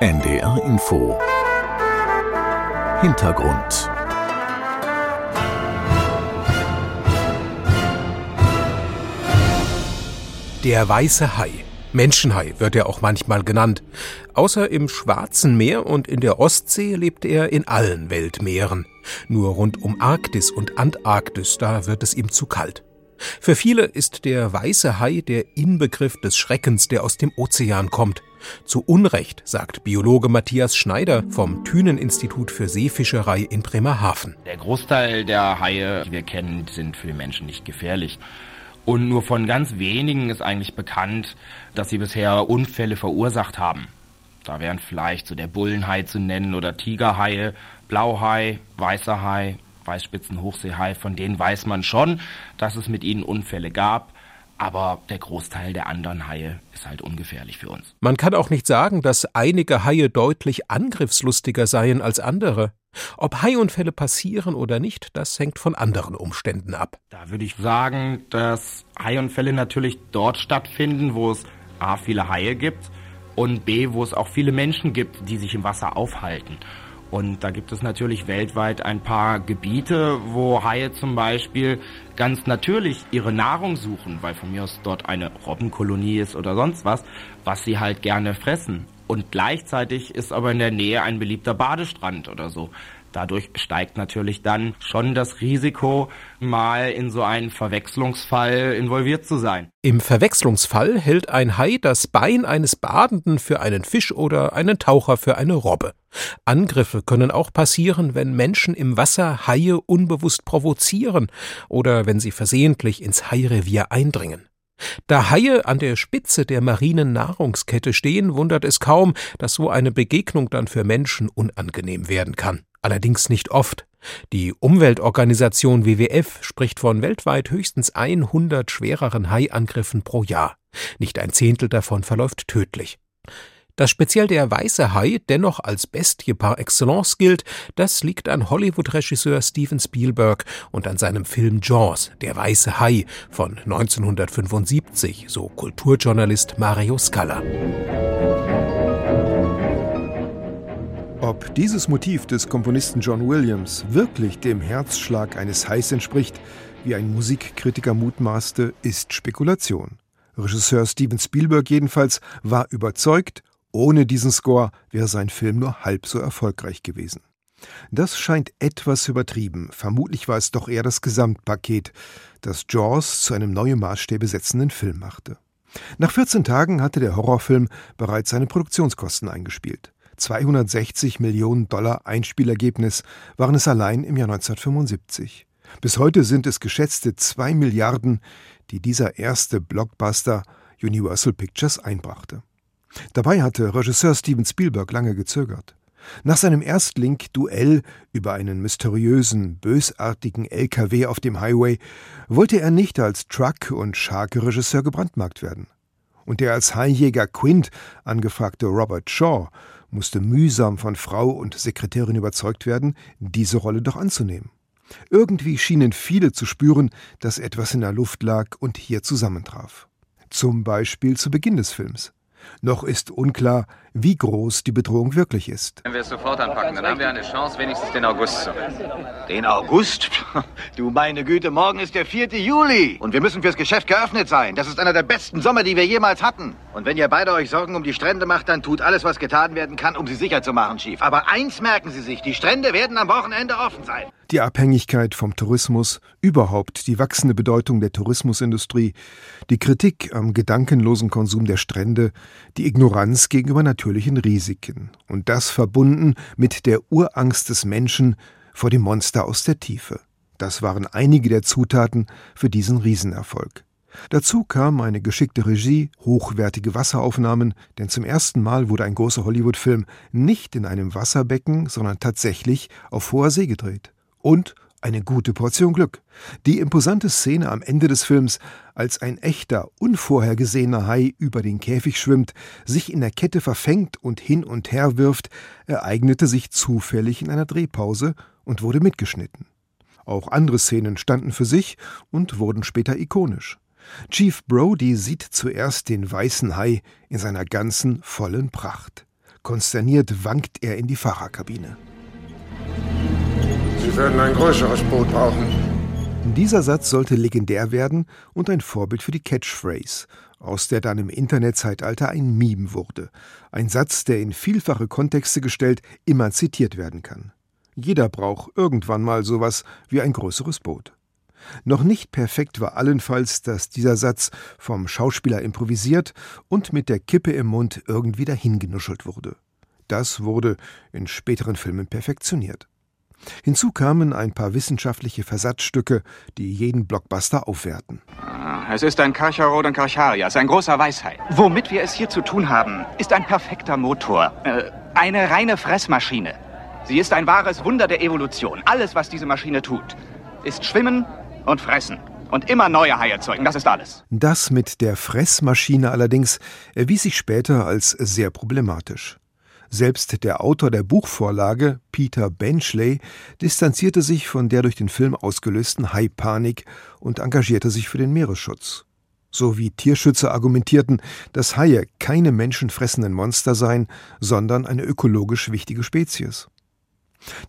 NDR Info Hintergrund Der weiße Hai. Menschenhai wird er auch manchmal genannt. Außer im Schwarzen Meer und in der Ostsee lebt er in allen Weltmeeren. Nur rund um Arktis und Antarktis, da wird es ihm zu kalt. Für viele ist der weiße Hai der Inbegriff des Schreckens, der aus dem Ozean kommt. Zu Unrecht, sagt Biologe Matthias Schneider vom Thünen-Institut für Seefischerei in Bremerhaven. Der Großteil der Haie, die wir kennen, sind für die Menschen nicht gefährlich. Und nur von ganz wenigen ist eigentlich bekannt, dass sie bisher Unfälle verursacht haben. Da wären vielleicht so der Bullenhai zu nennen oder Tigerhaie, Blauhai, weißer Hai, Weißspitzenhochseehai, von denen weiß man schon, dass es mit ihnen Unfälle gab. Aber der Großteil der anderen Haie ist halt ungefährlich für uns. Man kann auch nicht sagen, dass einige Haie deutlich angriffslustiger seien als andere. Ob Haiunfälle passieren oder nicht, das hängt von anderen Umständen ab. Da würde ich sagen, dass Haiunfälle natürlich dort stattfinden, wo es A viele Haie gibt und B, wo es auch viele Menschen gibt, die sich im Wasser aufhalten. Und da gibt es natürlich weltweit ein paar Gebiete, wo Haie zum Beispiel ganz natürlich ihre Nahrung suchen, weil von mir aus dort eine Robbenkolonie ist oder sonst was, was sie halt gerne fressen. Und gleichzeitig ist aber in der Nähe ein beliebter Badestrand oder so. Dadurch steigt natürlich dann schon das Risiko, mal in so einen Verwechslungsfall involviert zu sein. Im Verwechslungsfall hält ein Hai das Bein eines Badenden für einen Fisch oder einen Taucher für eine Robbe. Angriffe können auch passieren, wenn Menschen im Wasser Haie unbewusst provozieren oder wenn sie versehentlich ins Hairevier eindringen. Da Haie an der Spitze der marinen Nahrungskette stehen, wundert es kaum, dass so eine Begegnung dann für Menschen unangenehm werden kann allerdings nicht oft. Die Umweltorganisation WWF spricht von weltweit höchstens 100 schwereren Haiangriffen pro Jahr. Nicht ein Zehntel davon verläuft tödlich. Dass speziell der weiße Hai dennoch als Bestie par excellence gilt, das liegt an Hollywood-Regisseur Steven Spielberg und an seinem Film Jaws, der weiße Hai von 1975, so Kulturjournalist Mario Scala. Ob dieses Motiv des Komponisten John Williams wirklich dem Herzschlag eines Hais entspricht, wie ein Musikkritiker mutmaßte, ist Spekulation. Regisseur Steven Spielberg jedenfalls war überzeugt, ohne diesen Score wäre sein Film nur halb so erfolgreich gewesen. Das scheint etwas übertrieben. Vermutlich war es doch eher das Gesamtpaket, das Jaws zu einem neue Maßstäbe setzenden Film machte. Nach 14 Tagen hatte der Horrorfilm bereits seine Produktionskosten eingespielt. 260 Millionen Dollar Einspielergebnis waren es allein im Jahr 1975. Bis heute sind es geschätzte zwei Milliarden, die dieser erste Blockbuster Universal Pictures einbrachte. Dabei hatte Regisseur Steven Spielberg lange gezögert. Nach seinem Erstlink-Duell über einen mysteriösen, bösartigen LKW auf dem Highway wollte er nicht als Truck- und Shark-Regisseur gebrandmarkt werden. Und der als Haijäger Quint angefragte Robert Shaw musste mühsam von Frau und Sekretärin überzeugt werden, diese Rolle doch anzunehmen. Irgendwie schienen viele zu spüren, dass etwas in der Luft lag und hier zusammentraf. Zum Beispiel zu Beginn des Films. Noch ist unklar, wie groß die Bedrohung wirklich ist. Wenn wir es sofort anpacken, dann haben wir eine Chance, wenigstens den August zu retten. Den August? Du meine Güte, morgen ist der 4. Juli. Und wir müssen fürs Geschäft geöffnet sein. Das ist einer der besten Sommer, die wir jemals hatten. Und wenn ihr beide euch Sorgen um die Strände macht, dann tut alles, was getan werden kann, um sie sicher zu machen, Chief. Aber eins merken Sie sich, die Strände werden am Wochenende offen sein. Die Abhängigkeit vom Tourismus, überhaupt die wachsende Bedeutung der Tourismusindustrie, die Kritik am gedankenlosen Konsum der Strände, die Ignoranz gegenüber natürlichen Risiken und das verbunden mit der Urangst des Menschen vor dem Monster aus der Tiefe. Das waren einige der Zutaten für diesen Riesenerfolg. Dazu kam eine geschickte Regie, hochwertige Wasseraufnahmen, denn zum ersten Mal wurde ein großer Hollywood-Film nicht in einem Wasserbecken, sondern tatsächlich auf hoher See gedreht und eine gute Portion Glück. Die imposante Szene am Ende des Films, als ein echter, unvorhergesehener Hai über den Käfig schwimmt, sich in der Kette verfängt und hin und her wirft, ereignete sich zufällig in einer Drehpause und wurde mitgeschnitten. Auch andere Szenen standen für sich und wurden später ikonisch. Chief Brody sieht zuerst den weißen Hai in seiner ganzen vollen Pracht. Konsterniert wankt er in die Fahrerkabine. Sie werden ein größeres Boot brauchen. Dieser Satz sollte legendär werden und ein Vorbild für die Catchphrase, aus der dann im Internetzeitalter ein Meme wurde. Ein Satz, der in vielfache Kontexte gestellt immer zitiert werden kann. Jeder braucht irgendwann mal sowas wie ein größeres Boot. Noch nicht perfekt war allenfalls, dass dieser Satz vom Schauspieler improvisiert und mit der Kippe im Mund irgendwie dahingenuschelt wurde. Das wurde in späteren Filmen perfektioniert. Hinzu kamen ein paar wissenschaftliche Versatzstücke, die jeden Blockbuster aufwerten. Ah, es ist ein Karcharod und Karcharias, ein großer Weisheit. Womit wir es hier zu tun haben, ist ein perfekter Motor. Äh, eine reine Fressmaschine. Sie ist ein wahres Wunder der Evolution. Alles, was diese Maschine tut, ist schwimmen, und fressen. Und immer neue Haie zeugen, das ist alles. Das mit der Fressmaschine allerdings erwies sich später als sehr problematisch. Selbst der Autor der Buchvorlage, Peter Benchley, distanzierte sich von der durch den Film ausgelösten Haipanik und engagierte sich für den Meeresschutz. So wie Tierschützer argumentierten, dass Haie keine menschenfressenden Monster seien, sondern eine ökologisch wichtige Spezies.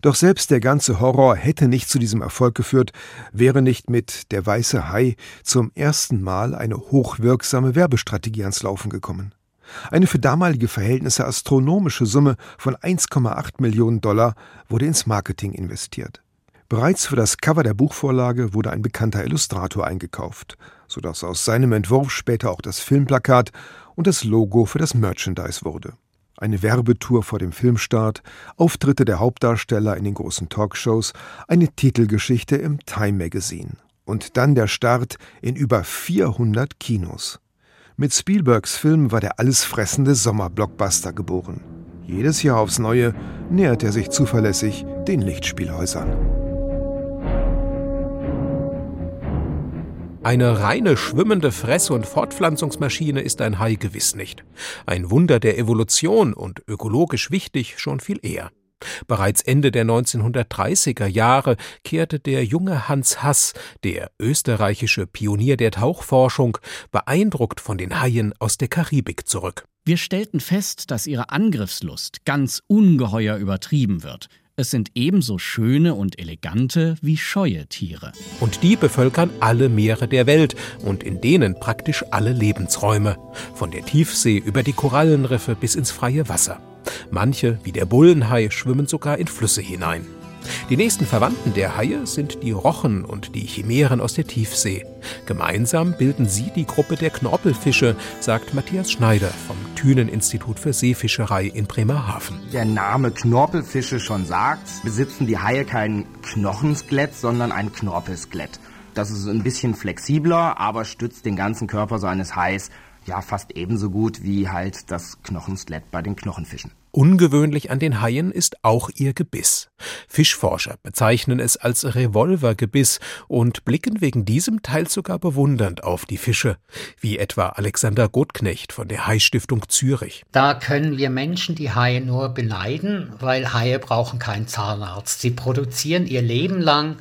Doch selbst der ganze Horror hätte nicht zu diesem Erfolg geführt, wäre nicht mit Der weiße Hai zum ersten Mal eine hochwirksame Werbestrategie ans Laufen gekommen. Eine für damalige Verhältnisse astronomische Summe von 1,8 Millionen Dollar wurde ins Marketing investiert. Bereits für das Cover der Buchvorlage wurde ein bekannter Illustrator eingekauft, sodass aus seinem Entwurf später auch das Filmplakat und das Logo für das Merchandise wurde eine Werbetour vor dem Filmstart, Auftritte der Hauptdarsteller in den großen Talkshows, eine Titelgeschichte im Time Magazine und dann der Start in über 400 Kinos. Mit Spielbergs Film war der allesfressende Sommerblockbuster geboren. Jedes Jahr aufs Neue nähert er sich zuverlässig den Lichtspielhäusern. Eine reine schwimmende Fress- und Fortpflanzungsmaschine ist ein Hai gewiss nicht. Ein Wunder der Evolution und ökologisch wichtig schon viel eher. Bereits Ende der 1930er Jahre kehrte der junge Hans Hass, der österreichische Pionier der Tauchforschung, beeindruckt von den Haien aus der Karibik zurück. Wir stellten fest, dass ihre Angriffslust ganz ungeheuer übertrieben wird. Es sind ebenso schöne und elegante wie scheue Tiere. Und die bevölkern alle Meere der Welt und in denen praktisch alle Lebensräume. Von der Tiefsee über die Korallenriffe bis ins freie Wasser. Manche, wie der Bullenhai, schwimmen sogar in Flüsse hinein. Die nächsten Verwandten der Haie sind die Rochen und die Chimären aus der Tiefsee. Gemeinsam bilden sie die Gruppe der Knorpelfische, sagt Matthias Schneider vom Thünen-Institut für Seefischerei in Bremerhaven. Der Name Knorpelfische schon sagt, besitzen die Haie kein Knochenskelett, sondern ein Knorpelskelett. Das ist ein bisschen flexibler, aber stützt den ganzen Körper so eines Hais ja fast ebenso gut wie halt das Knochenskelett bei den Knochenfischen. Ungewöhnlich an den Haien ist auch ihr Gebiss. Fischforscher bezeichnen es als Revolvergebiss und blicken wegen diesem teils sogar bewundernd auf die Fische, wie etwa Alexander Gottknecht von der Haistiftung Zürich. Da können wir Menschen die Haie nur beneiden, weil Haie brauchen keinen Zahnarzt. Sie produzieren ihr Leben lang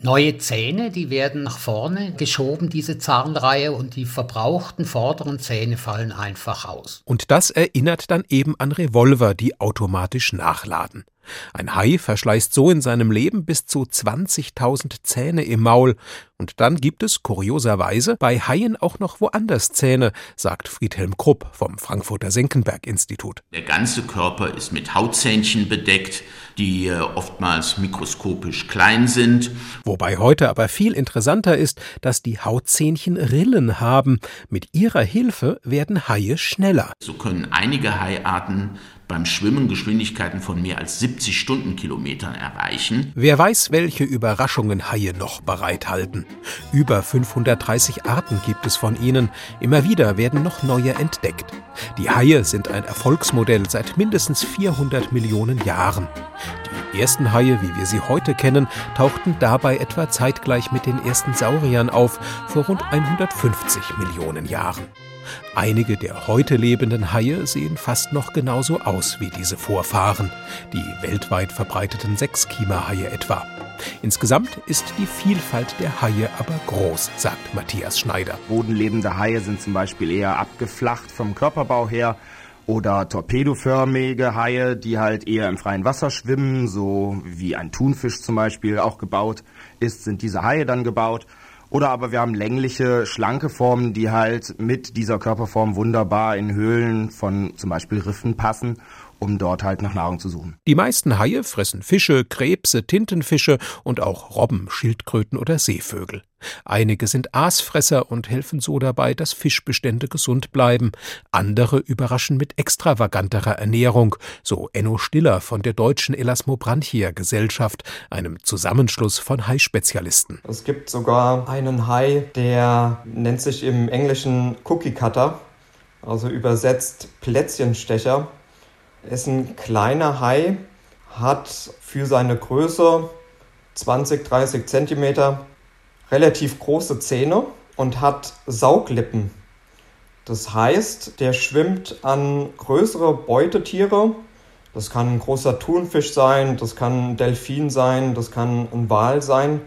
neue Zähne, die werden nach vorne geschoben, diese Zahnreihe, und die verbrauchten vorderen Zähne fallen einfach aus. Und das erinnert dann eben an Revolver, die automatisch nachladen. Ein Hai verschleißt so in seinem Leben bis zu 20.000 Zähne im Maul. Und dann gibt es kurioserweise bei Haien auch noch woanders Zähne, sagt Friedhelm Krupp vom Frankfurter Senckenberg-Institut. Der ganze Körper ist mit Hautzähnchen bedeckt, die äh, oftmals mikroskopisch klein sind. Wobei heute aber viel interessanter ist, dass die Hautzähnchen Rillen haben. Mit ihrer Hilfe werden Haie schneller. So können einige Haiarten beim Schwimmen Geschwindigkeiten von mehr als 70 Stundenkilometern erreichen. Wer weiß, welche Überraschungen Haie noch bereithalten. Über 530 Arten gibt es von ihnen. Immer wieder werden noch neue entdeckt. Die Haie sind ein Erfolgsmodell seit mindestens 400 Millionen Jahren. Die ersten Haie, wie wir sie heute kennen, tauchten dabei etwa zeitgleich mit den ersten Sauriern auf, vor rund 150 Millionen Jahren. Einige der heute lebenden Haie sehen fast noch genauso aus wie diese Vorfahren, die weltweit verbreiteten Sechskiemerhaie etwa. Insgesamt ist die Vielfalt der Haie aber groß, sagt Matthias Schneider. Bodenlebende Haie sind zum Beispiel eher abgeflacht vom Körperbau her oder torpedoförmige Haie, die halt eher im freien Wasser schwimmen, so wie ein Thunfisch zum Beispiel auch gebaut ist, sind diese Haie dann gebaut. Oder aber wir haben längliche, schlanke Formen, die halt mit dieser Körperform wunderbar in Höhlen von zum Beispiel Riffen passen um dort halt nach Nahrung zu suchen. Die meisten Haie fressen Fische, Krebse, Tintenfische und auch Robben, Schildkröten oder Seevögel. Einige sind Aasfresser und helfen so dabei, dass Fischbestände gesund bleiben. Andere überraschen mit extravaganterer Ernährung, so Enno Stiller von der Deutschen Elasmobranchia Gesellschaft, einem Zusammenschluss von Haispezialisten. Es gibt sogar einen Hai, der nennt sich im Englischen Cookie Cutter, also übersetzt Plätzchenstecher ist ein kleiner Hai, hat für seine Größe 20, 30 Zentimeter relativ große Zähne und hat Sauglippen. Das heißt, der schwimmt an größere Beutetiere. Das kann ein großer Thunfisch sein, das kann ein Delfin sein, das kann ein Wal sein.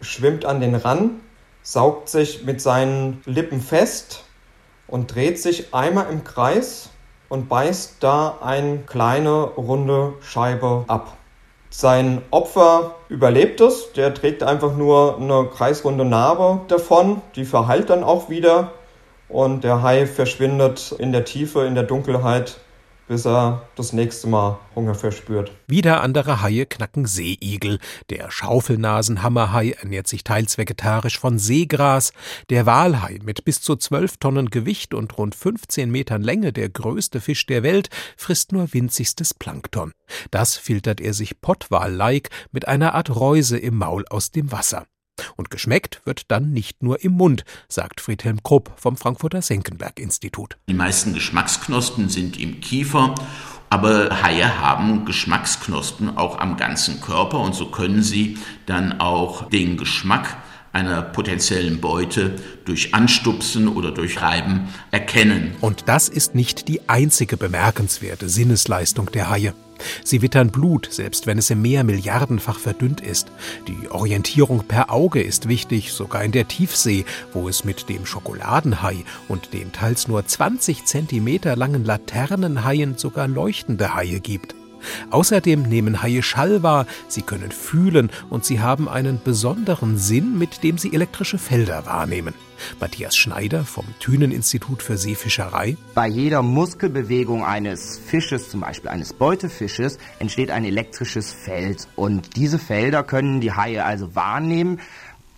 Schwimmt an den Ran, saugt sich mit seinen Lippen fest und dreht sich einmal im Kreis und beißt da eine kleine runde Scheibe ab. Sein Opfer überlebt es, der trägt einfach nur eine kreisrunde Narbe davon, die verheilt dann auch wieder. Und der Hai verschwindet in der Tiefe, in der Dunkelheit bis er das nächste Mal Hunger verspürt. Wieder andere Haie knacken Seeigel. Der Schaufelnasenhammerhai ernährt sich teils vegetarisch von Seegras. Der Walhai mit bis zu zwölf Tonnen Gewicht und rund 15 Metern Länge, der größte Fisch der Welt, frisst nur winzigstes Plankton. Das filtert er sich Pottwal-like mit einer Art Reuse im Maul aus dem Wasser. Und geschmeckt wird dann nicht nur im Mund, sagt Friedhelm Krupp vom Frankfurter Senckenberg-Institut. Die meisten Geschmacksknospen sind im Kiefer aber Haie haben Geschmacksknospen auch am ganzen Körper und so können sie dann auch den Geschmack einer potenziellen Beute durch Anstupsen oder durch Reiben erkennen. Und das ist nicht die einzige bemerkenswerte Sinnesleistung der Haie. Sie wittern Blut, selbst wenn es im Meer milliardenfach verdünnt ist. Die Orientierung per Auge ist wichtig, sogar in der Tiefsee, wo es mit dem Schokoladenhai und den teils nur 20 Zentimeter langen Laternenhaien sogar leuchtende Haie gibt. Außerdem nehmen Haie Schall wahr, sie können fühlen und sie haben einen besonderen Sinn, mit dem sie elektrische Felder wahrnehmen. Matthias Schneider vom Thünen-Institut für Seefischerei. Bei jeder Muskelbewegung eines Fisches, zum Beispiel eines Beutefisches, entsteht ein elektrisches Feld. Und diese Felder können die Haie also wahrnehmen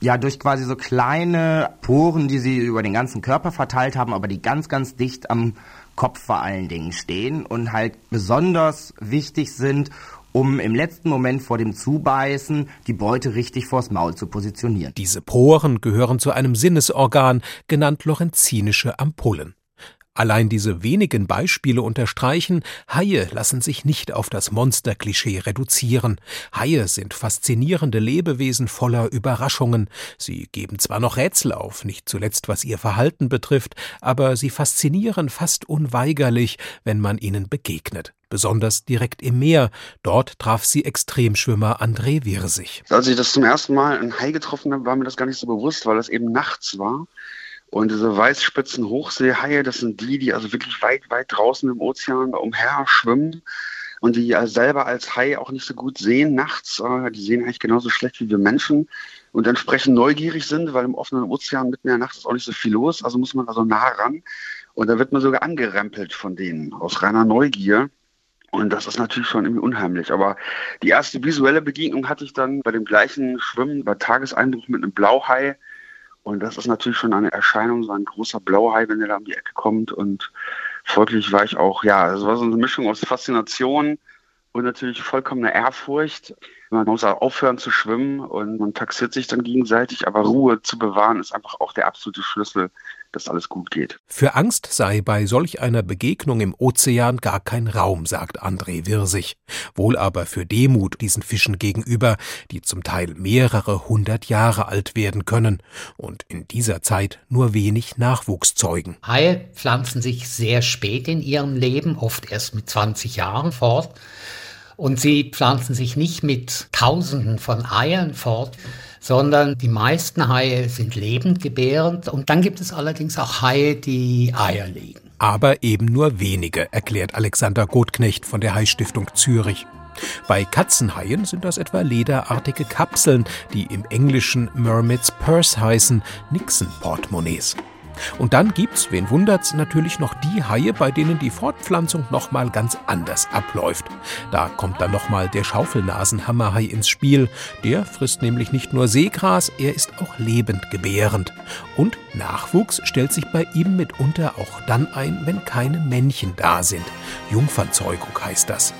ja durch quasi so kleine Poren, die sie über den ganzen Körper verteilt haben, aber die ganz, ganz dicht am Kopf vor allen Dingen stehen und halt besonders wichtig sind, um im letzten Moment vor dem Zubeißen die Beute richtig vors Maul zu positionieren. Diese Poren gehören zu einem Sinnesorgan, genannt lorenzinische Ampullen. Allein diese wenigen Beispiele unterstreichen, Haie lassen sich nicht auf das Monsterklischee reduzieren. Haie sind faszinierende Lebewesen voller Überraschungen. Sie geben zwar noch Rätsel auf, nicht zuletzt was ihr Verhalten betrifft, aber sie faszinieren fast unweigerlich, wenn man ihnen begegnet. Besonders direkt im Meer. Dort traf sie Extremschwimmer André Wirsig. Als ich das zum ersten Mal ein Hai getroffen habe, war mir das gar nicht so bewusst, weil es eben nachts war. Und diese weißspitzen Hochseehaie, das sind die, die also wirklich weit, weit draußen im Ozean umher schwimmen und die selber als Hai auch nicht so gut sehen nachts. Äh, die sehen eigentlich genauso schlecht wie wir Menschen und entsprechend neugierig sind, weil im offenen Ozean mitten in der Nacht ist auch nicht so viel los. Also muss man also nah ran. Und da wird man sogar angerempelt von denen aus reiner Neugier. Und das ist natürlich schon irgendwie unheimlich. Aber die erste visuelle Begegnung hatte ich dann bei dem gleichen Schwimmen, bei Tageseinbruch mit einem Blauhai und das ist natürlich schon eine Erscheinung, so ein großer Blauhai, wenn der da um die Ecke kommt. Und folglich war ich auch, ja, es war so eine Mischung aus Faszination und natürlich vollkommene Ehrfurcht. Man muss auch aufhören zu schwimmen und man taxiert sich dann gegenseitig, aber Ruhe zu bewahren ist einfach auch der absolute Schlüssel dass alles gut geht. Für Angst sei bei solch einer Begegnung im Ozean gar kein Raum, sagt André Wirsig. Wohl aber für Demut diesen Fischen gegenüber, die zum Teil mehrere hundert Jahre alt werden können und in dieser Zeit nur wenig Nachwuchs zeugen. Haie pflanzen sich sehr spät in ihrem Leben, oft erst mit 20 Jahren fort. Und sie pflanzen sich nicht mit Tausenden von Eiern fort, sondern die meisten Haie sind lebendgebärend und dann gibt es allerdings auch Haie, die Eier legen. Aber eben nur wenige, erklärt Alexander Gotknecht von der Hai-Stiftung Zürich. Bei Katzenhaien sind das etwa lederartige Kapseln, die im Englischen Mermaid's Purse heißen, Nixon-Portemonnaies. Und dann gibt's, wen wundert's, natürlich noch die Haie, bei denen die Fortpflanzung nochmal ganz anders abläuft. Da kommt dann nochmal der Schaufelnasenhammerhai ins Spiel. Der frisst nämlich nicht nur Seegras, er ist auch lebendgebärend. Und Nachwuchs stellt sich bei ihm mitunter auch dann ein, wenn keine Männchen da sind. Jungfernzeugung heißt das.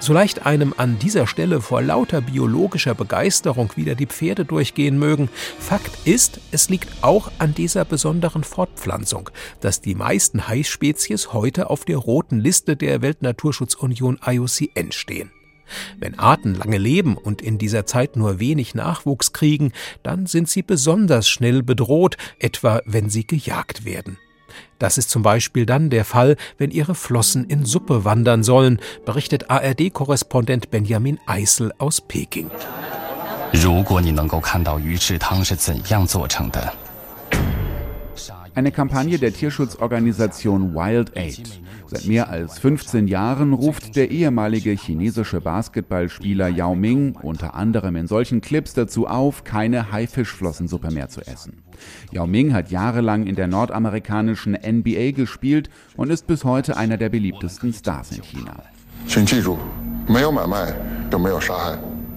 So leicht einem an dieser Stelle vor lauter biologischer Begeisterung wieder die Pferde durchgehen mögen, Fakt ist, es liegt auch an dieser besonderen Fortpflanzung, dass die meisten Haispezies heute auf der roten Liste der Weltnaturschutzunion IUCN stehen. Wenn Arten lange leben und in dieser Zeit nur wenig Nachwuchs kriegen, dann sind sie besonders schnell bedroht, etwa wenn sie gejagt werden. Das ist zum Beispiel dann der Fall, wenn ihre Flossen in Suppe wandern sollen, berichtet ARD-Korrespondent Benjamin Eisel aus Peking. Eine Kampagne der Tierschutzorganisation Wild Aid. Seit mehr als 15 Jahren ruft der ehemalige chinesische Basketballspieler Yao Ming unter anderem in solchen Clips dazu auf, keine Haifischflossensuppe mehr zu essen. Yao Ming hat jahrelang in der nordamerikanischen NBA gespielt und ist bis heute einer der beliebtesten Stars in China.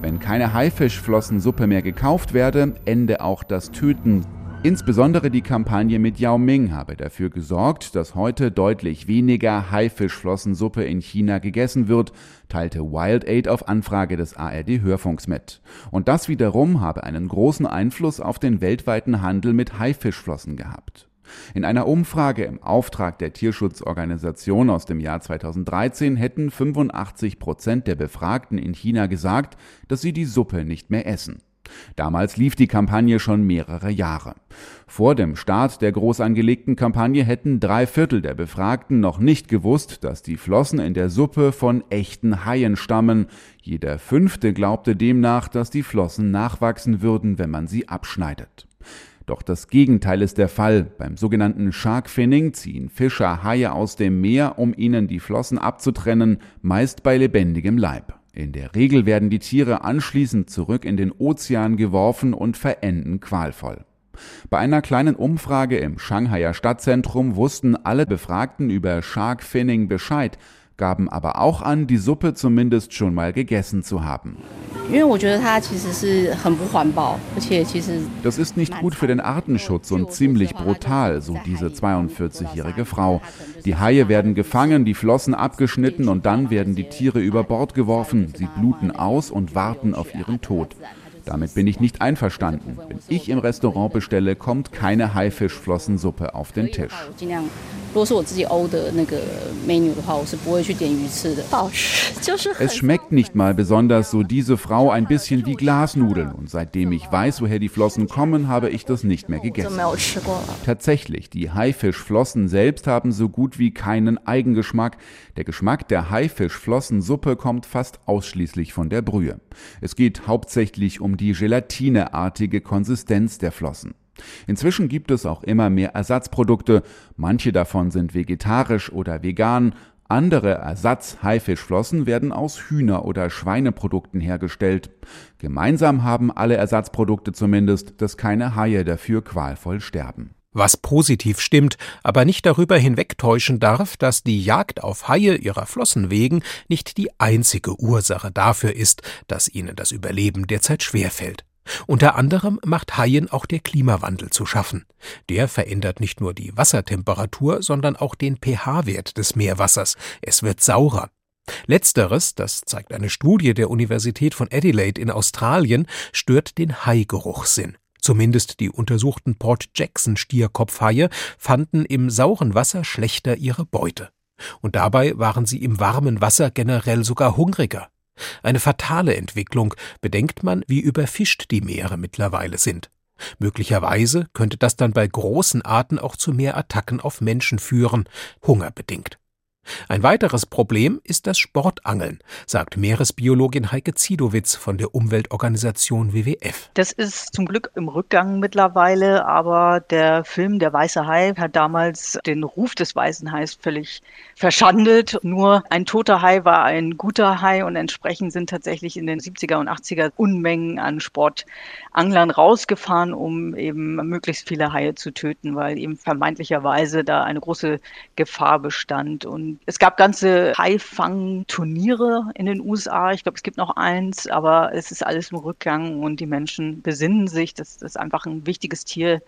Wenn keine Haifischflossensuppe mehr gekauft werde, ende auch das Töten Insbesondere die Kampagne mit Yao Ming habe dafür gesorgt, dass heute deutlich weniger Haifischflossensuppe in China gegessen wird, teilte Wild Aid auf Anfrage des ARD Hörfunks mit. Und das wiederum habe einen großen Einfluss auf den weltweiten Handel mit Haifischflossen gehabt. In einer Umfrage im Auftrag der Tierschutzorganisation aus dem Jahr 2013 hätten 85 Prozent der Befragten in China gesagt, dass sie die Suppe nicht mehr essen. Damals lief die Kampagne schon mehrere Jahre. Vor dem Start der groß angelegten Kampagne hätten drei Viertel der Befragten noch nicht gewusst, dass die Flossen in der Suppe von echten Haien stammen. Jeder Fünfte glaubte demnach, dass die Flossen nachwachsen würden, wenn man sie abschneidet. Doch das Gegenteil ist der Fall. Beim sogenannten Shark Finning ziehen Fischer Haie aus dem Meer, um ihnen die Flossen abzutrennen, meist bei lebendigem Leib. In der Regel werden die Tiere anschließend zurück in den Ozean geworfen und verenden qualvoll. Bei einer kleinen Umfrage im Shanghaier Stadtzentrum wussten alle Befragten über Shark Finning Bescheid, gaben aber auch an, die Suppe zumindest schon mal gegessen zu haben. Das ist nicht gut für den Artenschutz und ziemlich brutal, so diese 42-jährige Frau. Die Haie werden gefangen, die Flossen abgeschnitten und dann werden die Tiere über Bord geworfen. Sie bluten aus und warten auf ihren Tod. Damit bin ich nicht einverstanden. Wenn ich im Restaurant bestelle, kommt keine Haifischflossensuppe auf den Tisch. Es schmeckt nicht mal besonders, so diese Frau ein bisschen wie Glasnudeln. Und seitdem ich weiß, woher die Flossen kommen, habe ich das nicht mehr gegessen. Tatsächlich, die Haifischflossen selbst haben so gut wie keinen Eigengeschmack. Der Geschmack der Haifischflossensuppe kommt fast ausschließlich von der Brühe. Es geht hauptsächlich um die gelatineartige Konsistenz der Flossen. Inzwischen gibt es auch immer mehr Ersatzprodukte, manche davon sind vegetarisch oder vegan, andere Ersatz-Haifischflossen werden aus Hühner- oder Schweineprodukten hergestellt. Gemeinsam haben alle Ersatzprodukte zumindest, dass keine Haie dafür qualvoll sterben. Was positiv stimmt, aber nicht darüber hinwegtäuschen darf, dass die Jagd auf Haie ihrer Flossen wegen nicht die einzige Ursache dafür ist, dass ihnen das Überleben derzeit schwerfällt. Unter anderem macht Haien auch der Klimawandel zu schaffen. Der verändert nicht nur die Wassertemperatur, sondern auch den pH-Wert des Meerwassers. Es wird saurer. Letzteres, das zeigt eine Studie der Universität von Adelaide in Australien, stört den Haigeruchssinn. Zumindest die untersuchten Port Jackson Stierkopfhaie fanden im sauren Wasser schlechter ihre Beute. Und dabei waren sie im warmen Wasser generell sogar hungriger. Eine fatale Entwicklung, bedenkt man, wie überfischt die Meere mittlerweile sind. Möglicherweise könnte das dann bei großen Arten auch zu mehr Attacken auf Menschen führen, hungerbedingt. Ein weiteres Problem ist das Sportangeln, sagt Meeresbiologin Heike Ziedowitz von der Umweltorganisation WWF. Das ist zum Glück im Rückgang mittlerweile, aber der Film Der Weiße Hai hat damals den Ruf des Weißen Hais völlig verschandelt. Nur ein toter Hai war ein guter Hai und entsprechend sind tatsächlich in den 70er und 80er Unmengen an Sportanglern rausgefahren, um eben möglichst viele Haie zu töten, weil eben vermeintlicherweise da eine große Gefahr bestand. Und es gab ganze Haifang-Turniere in den USA. Ich glaube, es gibt noch eins, aber es ist alles im Rückgang und die Menschen besinnen sich, dass das einfach ein wichtiges Tier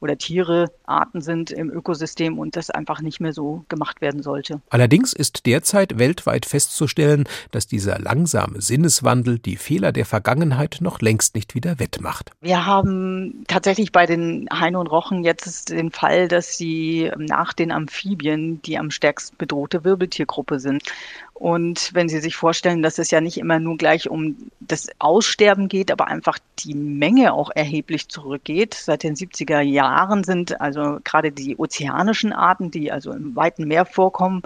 oder Tiere, Arten sind im Ökosystem und das einfach nicht mehr so gemacht werden sollte. Allerdings ist derzeit weltweit festzustellen, dass dieser langsame Sinneswandel die Fehler der Vergangenheit noch längst nicht wieder wettmacht. Wir haben tatsächlich bei den Haien und Rochen jetzt den Fall, dass sie nach den Amphibien die am stärksten bedroht bedrohte Wirbeltiergruppe sind. Und wenn Sie sich vorstellen, dass es ja nicht immer nur gleich um das Aussterben geht, aber einfach die Menge auch erheblich zurückgeht. Seit den 70er Jahren sind also gerade die ozeanischen Arten, die also im weiten Meer vorkommen,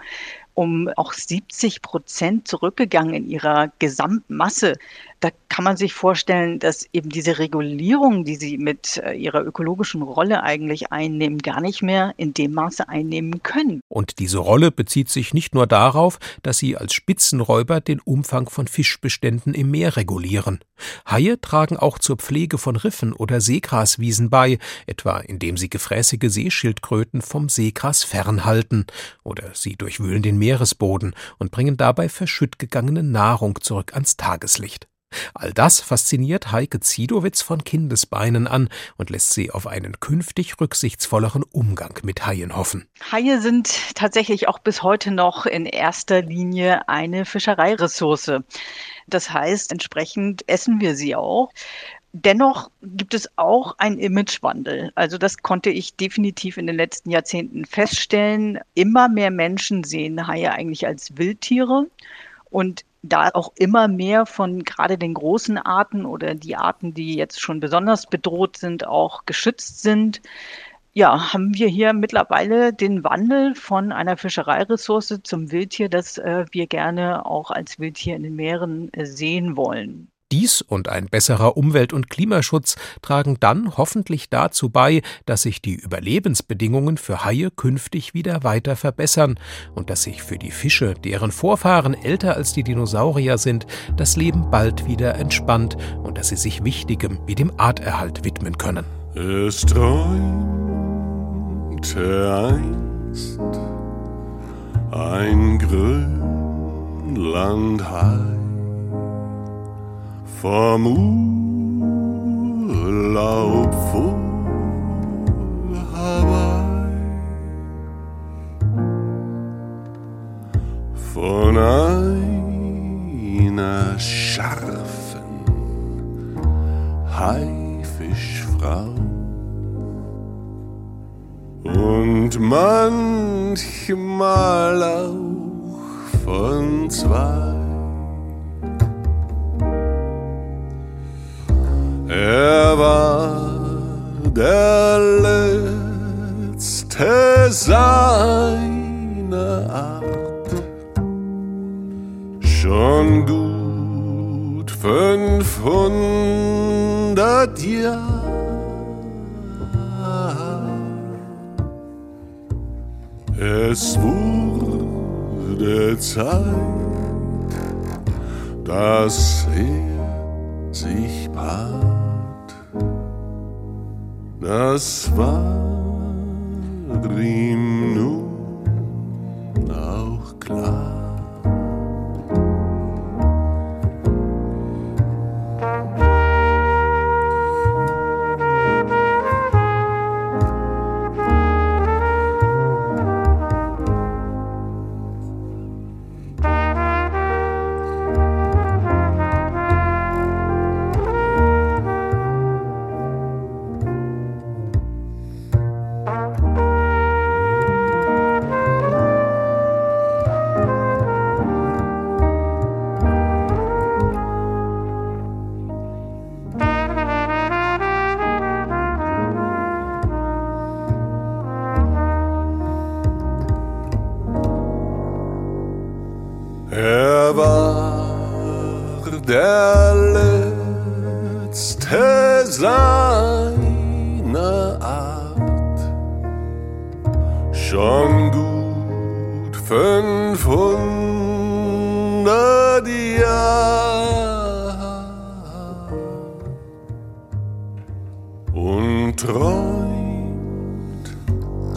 um auch 70 Prozent zurückgegangen in ihrer Gesamtmasse. Da kann man sich vorstellen, dass eben diese Regulierung, die sie mit äh, ihrer ökologischen Rolle eigentlich einnehmen, gar nicht mehr in dem Maße einnehmen können. Und diese Rolle bezieht sich nicht nur darauf, dass sie als Spitzenräuber den Umfang von Fischbeständen im Meer regulieren. Haie tragen auch zur Pflege von Riffen oder Seegraswiesen bei, etwa indem sie gefräßige Seeschildkröten vom Seegras fernhalten, oder sie durchwühlen den Meeresboden und bringen dabei verschütt gegangene Nahrung zurück ans Tageslicht. All das fasziniert Heike Ziedowitz von Kindesbeinen an und lässt sie auf einen künftig rücksichtsvolleren Umgang mit Haien hoffen. Haie sind tatsächlich auch bis heute noch in erster Linie eine Fischereiressource. Das heißt, entsprechend essen wir sie auch. Dennoch gibt es auch einen Imagewandel. Also das konnte ich definitiv in den letzten Jahrzehnten feststellen. Immer mehr Menschen sehen Haie eigentlich als Wildtiere. Und da auch immer mehr von gerade den großen Arten oder die Arten, die jetzt schon besonders bedroht sind, auch geschützt sind, ja, haben wir hier mittlerweile den Wandel von einer Fischereiressource zum Wildtier, das äh, wir gerne auch als Wildtier in den Meeren äh, sehen wollen. Dies und ein besserer Umwelt- und Klimaschutz tragen dann hoffentlich dazu bei, dass sich die Überlebensbedingungen für Haie künftig wieder weiter verbessern und dass sich für die Fische, deren Vorfahren älter als die Dinosaurier sind, das Leben bald wieder entspannt und dass sie sich Wichtigem wie dem Arterhalt widmen können. Es träumte einst ein Grönlandhai vom Urlaub vor Hawaii, von einer scharfen Haifischfrau und manchmal auch von zwei. Er war der letzte seiner Art, schon gut fünfhundert Jahre. Es wurde Zeit, dass er sich paart. Das war ihm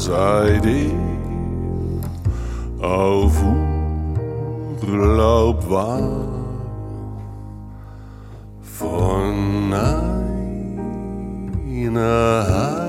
seitdem auf Urlaub war von einer Haifisch